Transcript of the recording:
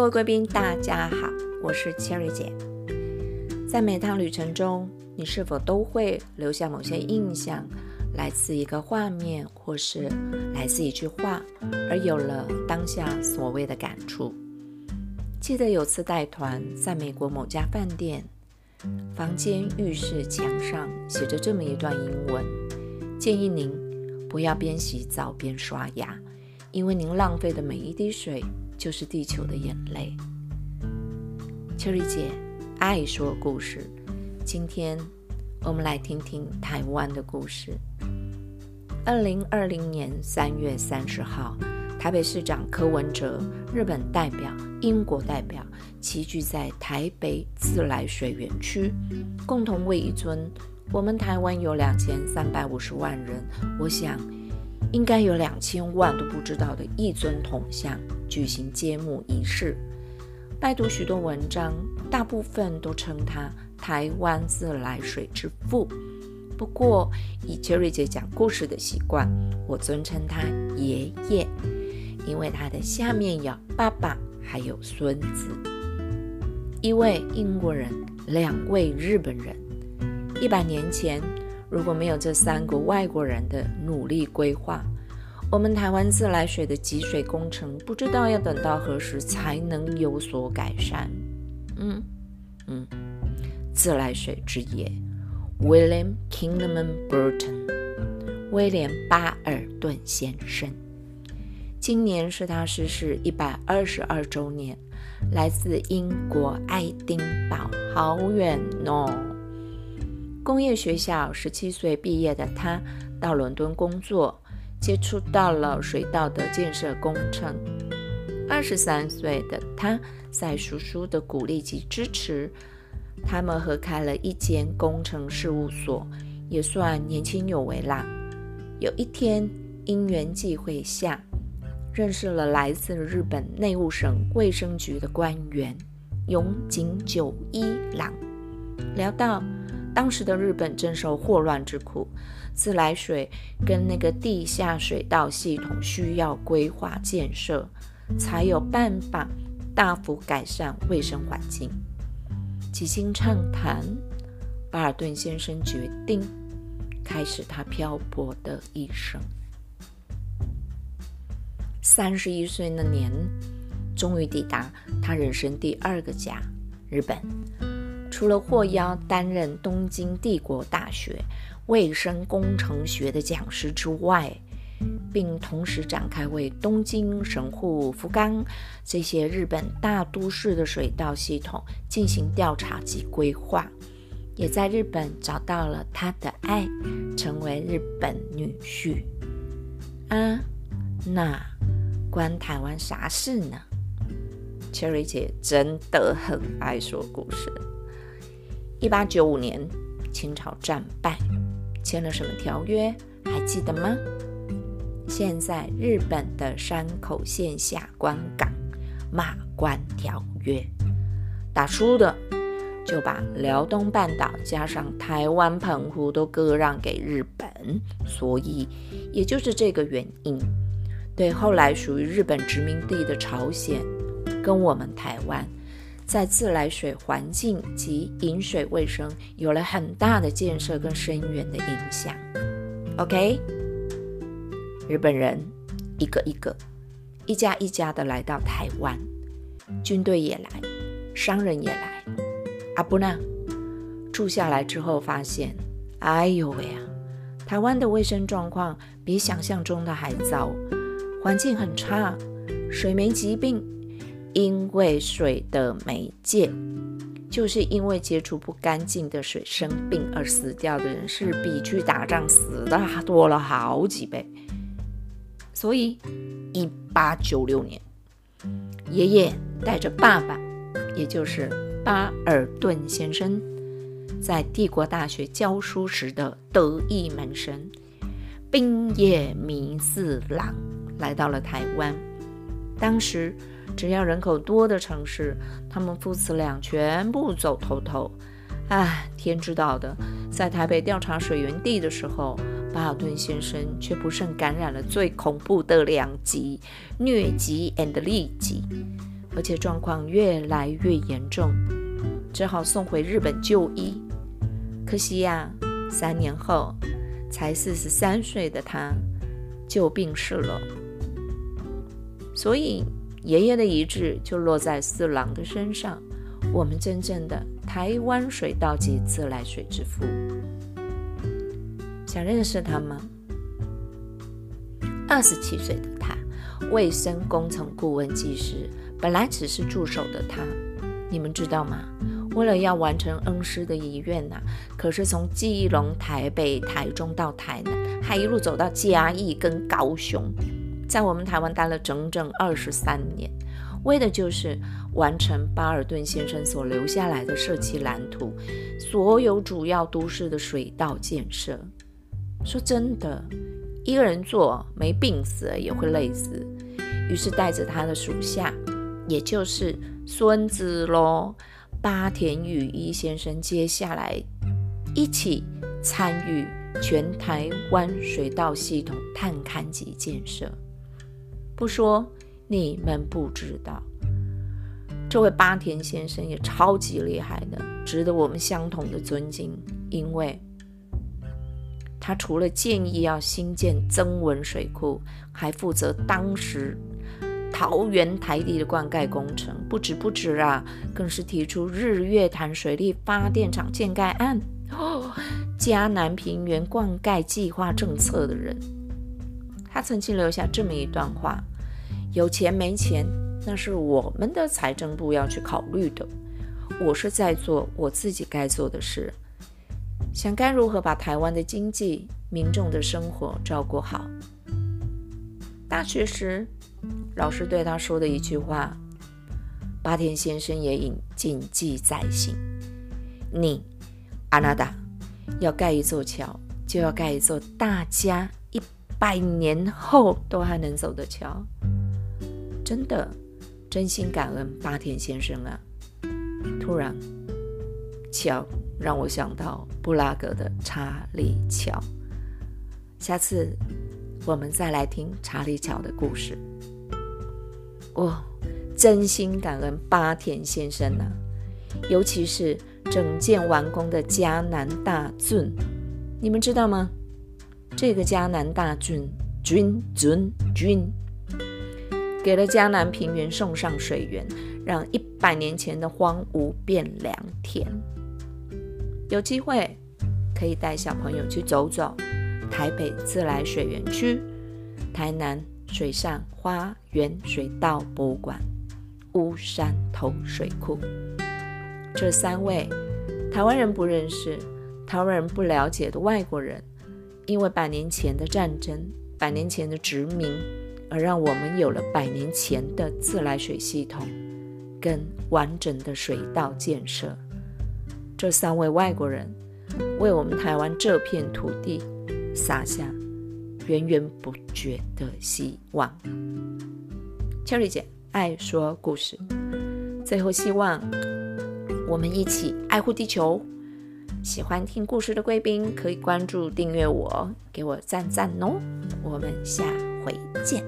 各位贵宾，大家好，我是 Cherry 姐。在每趟旅程中，你是否都会留下某些印象，来自一个画面，或是来自一句话，而有了当下所谓的感触？记得有次带团，在美国某家饭店房间浴室墙上写着这么一段英文：建议您不要边洗澡边刷牙，因为您浪费的每一滴水。就是地球的眼泪。秋丽姐爱说故事，今天我们来听听台湾的故事。二零二零年三月三十号，台北市长柯文哲、日本代表、英国代表齐聚在台北自来水园区，共同为一尊我们台湾有两千三百五十万人，我想。应该有两千万都不知道的一尊铜像举行揭幕仪式。拜读许多文章，大部分都称他台湾自来水之父。不过，以 Cherry 姐讲故事的习惯，我尊称他爷爷，因为他的下面有爸爸，还有孙子，一位英国人，两位日本人。一百年前。如果没有这三个外国人的努力规划，我们台湾自来水的集水工程不知道要等到何时才能有所改善。嗯嗯，自来水之夜，William Kingman Burton，威廉巴尔顿先生，今年是他逝世一百二十二周年，来自英国爱丁堡，好远哦。工业学校，十七岁毕业的他到伦敦工作，接触到了水稻的建设工程。二十三岁的他，在叔叔的鼓励及支持，他们合开了一间工程事务所，也算年轻有为啦。有一天，因缘际会下，认识了来自日本内务省卫生局的官员永井久一郎，聊到。当时的日本正受霍乱之苦，自来水跟那个地下水道系统需要规划建设，才有办法大幅改善卫生环境。几经畅谈，巴尔顿先生决定开始他漂泊的一生。三十一岁那年，终于抵达他人生第二个家——日本。除了获邀担任东京帝国大学卫生工程学的讲师之外，并同时展开为东京、神户、福冈这些日本大都市的水道系统进行调查及规划，也在日本找到了他的爱，成为日本女婿。啊，那关台湾啥事呢？Cherry 姐真的很爱说故事。一八九五年，清朝战败，签了什么条约？还记得吗？现在日本的山口县下关港马关条约，打输的就把辽东半岛加上台湾澎湖都割让给日本，所以也就是这个原因，对后来属于日本殖民地的朝鲜跟我们台湾。在自来水环境及饮水卫生有了很大的建设跟深远的影响。OK，日本人一个一个、一家一家的来到台湾，军队也来，商人也来。阿布纳住下来之后发现，哎呦喂啊，台湾的卫生状况比想象中的还糟，环境很差，水霉疾病。因为水的媒介，就是因为接触不干净的水生病而死掉的人，是比去打仗死的多了好几倍。所以，一八九六年，爷爷带着爸爸，也就是巴尔顿先生，在帝国大学教书时的得意门生冰野弥四郎，来到了台湾。当时。只要人口多的城市，他们父子俩全部走透透。唉，天知道的，在台北调查水源地的时候，巴尔顿先生却不慎感染了最恐怖的两疾——疟疾 and 痢疾。而且状况越来越严重，只好送回日本就医。可惜呀，三年后，才四十三岁的他就病逝了。所以，爷爷的遗志就落在四郎的身上。我们真正的台湾水稻及自来水之父，想认识他吗？二十七岁的他，卫生工程顾问技师，本来只是助手的他，你们知道吗？为了要完成恩师的遗愿呐，可是从基隆、台北、台中到台南，还一路走到嘉义跟高雄，在我们台湾待了整整二十三年。为的就是完成巴尔顿先生所留下来的设计蓝图，所有主要都市的水道建设。说真的，一个人做没病死也会累死。于是带着他的属下，也就是孙子喽，八田羽一先生，接下来一起参与全台湾水道系统探勘及建设。不说。你们不知道，这位八田先生也超级厉害的，值得我们相同的尊敬。因为，他除了建议要新建增文水库，还负责当时桃园台地的灌溉工程。不止不止啊，更是提出日月潭水利发电厂建盖案、哦，嘉南平原灌溉计划政策的人。他曾经留下这么一段话。有钱没钱，那是我们的财政部要去考虑的。我是在做我自己该做的事，想该如何把台湾的经济、民众的生活照顾好。大学时，老师对他说的一句话，八田先生也引谨记在心：你阿纳达要盖一座桥，就要盖一座大家百年后都还能走的桥。真的，真心感恩八田先生啊！突然，桥让我想到布拉格的查理桥。下次我们再来听查理桥的故事。我真心感恩八田先生啊，尤其是整件完工的迦南大圳，你们知道吗？这个迦南大郡，君尊君。给了江南平原送上水源，让一百年前的荒芜变良田。有机会可以带小朋友去走走台北自来水园区、台南水上花园水稻博物馆、乌山头水库。这三位台湾人不认识、台湾人不了解的外国人，因为百年前的战争、百年前的殖民。而让我们有了百年前的自来水系统跟完整的水道建设。这三位外国人为我们台湾这片土地撒下源源不绝的希望。Cherry 姐爱说故事，最后希望我们一起爱护地球。喜欢听故事的贵宾可以关注订阅我，给我赞赞哦。我们下回见。